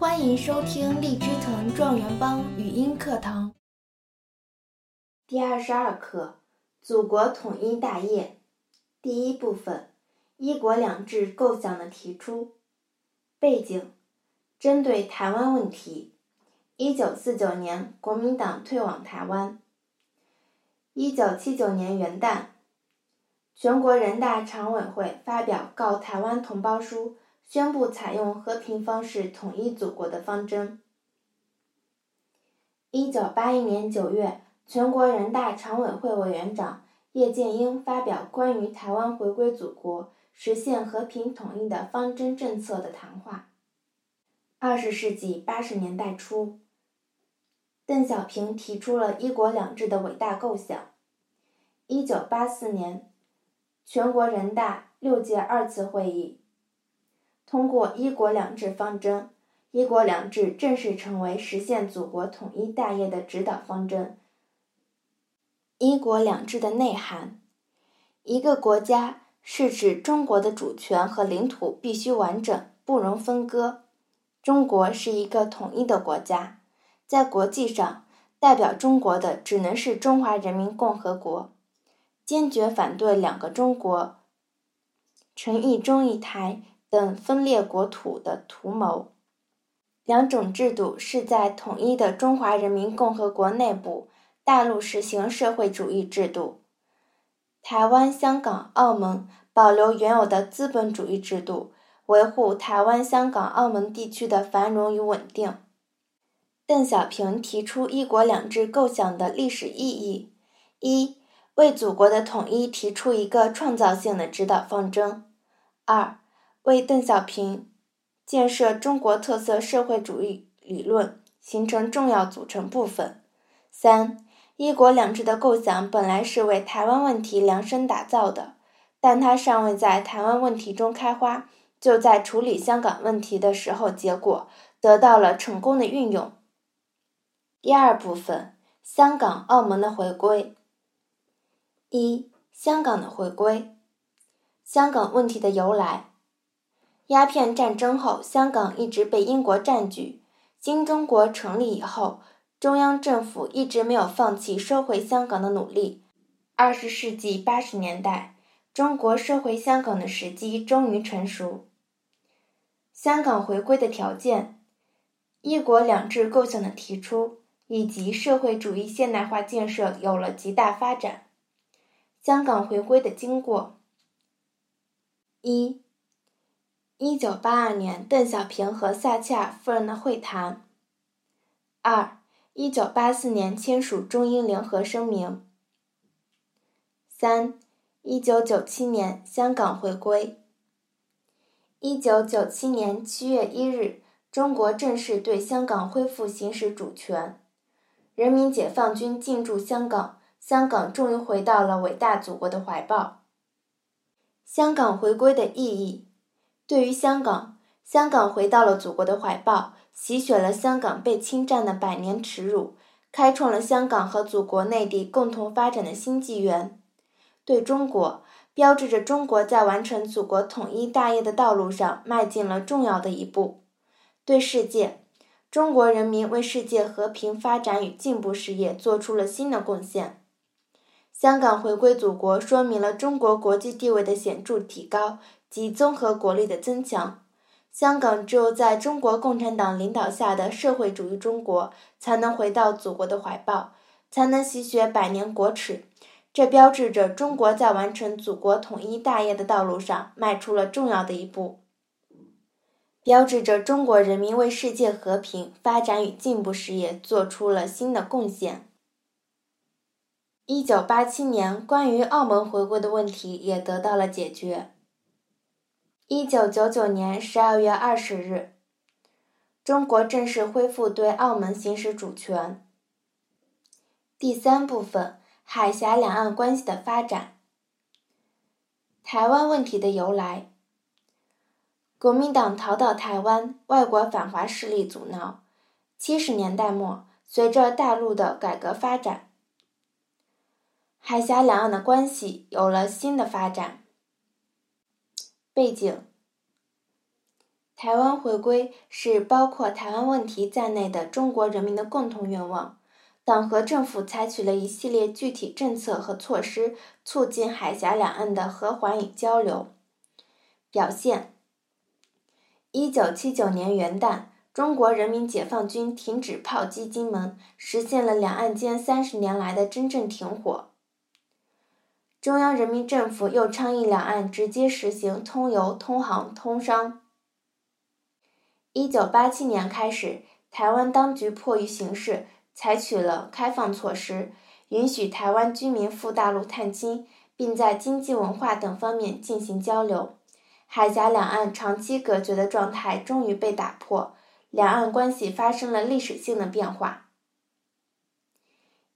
欢迎收听荔枝藤状元帮语音课堂第二十二课《祖国统一大业》第一部分“一国两制”构想的提出。背景：针对台湾问题，一九四九年国民党退往台湾。一九七九年元旦，全国人大常委会发表《告台湾同胞书》。宣布采用和平方式统一祖国的方针。一九八一年九月，全国人大常委会委员长叶剑英发表关于台湾回归祖国、实现和平统一的方针政策的谈话。二十世纪八十年代初，邓小平提出了一国两制的伟大构想。一九八四年，全国人大六届二次会议。通过“一国两制”方针，“一国两制”正式成为实现祖国统一大业的指导方针。“一国两制”的内涵：一个国家是指中国的主权和领土必须完整，不容分割。中国是一个统一的国家，在国际上，代表中国的只能是中华人民共和国。坚决反对“两个中国”、“成一中一台”。等分裂国土的图谋，两种制度是在统一的中华人民共和国内部，大陆实行社会主义制度，台湾、香港、澳门保留原有的资本主义制度，维护台湾、香港、澳门地区的繁荣与稳定。邓小平提出“一国两制”构想的历史意义：一、为祖国的统一提出一个创造性的指导方针；二、为邓小平建设中国特色社会主义理论形成重要组成部分。三，一国两制的构想本来是为台湾问题量身打造的，但它尚未在台湾问题中开花，就在处理香港问题的时候结果得到了成功的运用。第二部分，香港、澳门的回归。一，香港的回归，香港问题的由来。鸦片战争后，香港一直被英国占据。新中国成立以后，中央政府一直没有放弃收回香港的努力。二十世纪八十年代，中国收回香港的时机终于成熟。香港回归的条件、一国两制构想的提出，以及社会主义现代化建设有了极大发展。香港回归的经过：一。一九八二年，邓小平和撒切尔夫人的会谈。二，一九八四年签署中英联合声明。三，一九九七年香港回归。一九九七年七月一日，中国正式对香港恢复行使主权，人民解放军进驻香港，香港终于回到了伟大祖国的怀抱。香港回归的意义。对于香港，香港回到了祖国的怀抱，洗雪了香港被侵占的百年耻辱，开创了香港和祖国内地共同发展的新纪元。对中国，标志着中国在完成祖国统一大业的道路上迈进了重要的一步。对世界，中国人民为世界和平发展与进步事业做出了新的贡献。香港回归祖国，说明了中国国际地位的显著提高。及综合国力的增强，香港只有在中国共产党领导下的社会主义中国，才能回到祖国的怀抱，才能洗雪百年国耻。这标志着中国在完成祖国统一大业的道路上迈出了重要的一步，标志着中国人民为世界和平发展与进步事业做出了新的贡献。一九八七年，关于澳门回归的问题也得到了解决。一九九九年十二月二十日，中国正式恢复对澳门行使主权。第三部分：海峡两岸关系的发展。台湾问题的由来。国民党逃到台湾，外国反华势力阻挠。七十年代末，随着大陆的改革发展，海峡两岸的关系有了新的发展。背景：台湾回归是包括台湾问题在内的中国人民的共同愿望。党和政府采取了一系列具体政策和措施，促进海峡两岸的和缓与交流。表现：一九七九年元旦，中国人民解放军停止炮击金门，实现了两岸间三十年来的真正停火。中央人民政府又倡议两岸直接实行通邮、通航、通商。一九八七年开始，台湾当局迫于形势。采取了开放措施，允许台湾居民赴大陆探亲，并在经济、文化等方面进行交流。海峡两岸长期隔绝的状态终于被打破，两岸关系发生了历史性的变化。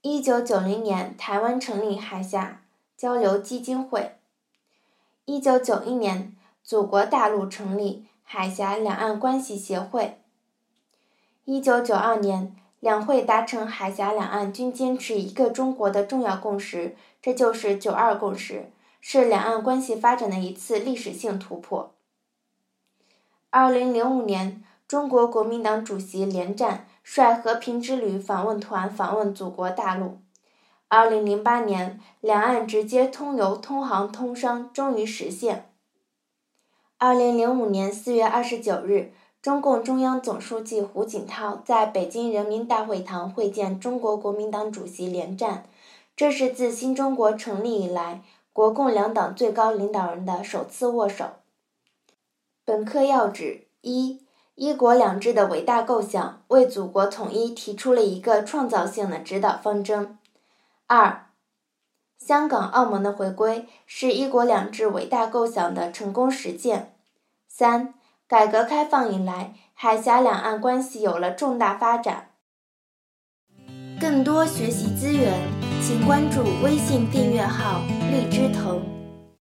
一九九零年，台湾成立海峡交流基金会。一九九一年，祖国大陆成立海峡两岸关系协会。一九九二年。两会达成海峡两岸均坚持一个中国的重要共识，这就是“九二共识”，是两岸关系发展的一次历史性突破。二零零五年，中国国民党主席连战率和平之旅访问团访问祖国大陆。二零零八年，两岸直接通邮、通航、通商终于实现。二零零五年四月二十九日。中共中央总书记胡锦涛在北京人民大会堂会见中国国民党主席连战，这是自新中国成立以来，国共两党最高领导人的首次握手。本课要旨：一、一国两制的伟大构想为祖国统一提出了一个创造性的指导方针；二、香港、澳门的回归是一国两制伟大构想的成功实践；三。改革开放以来，海峡两岸关系有了重大发展。更多学习资源，请关注微信订阅号“荔枝藤”。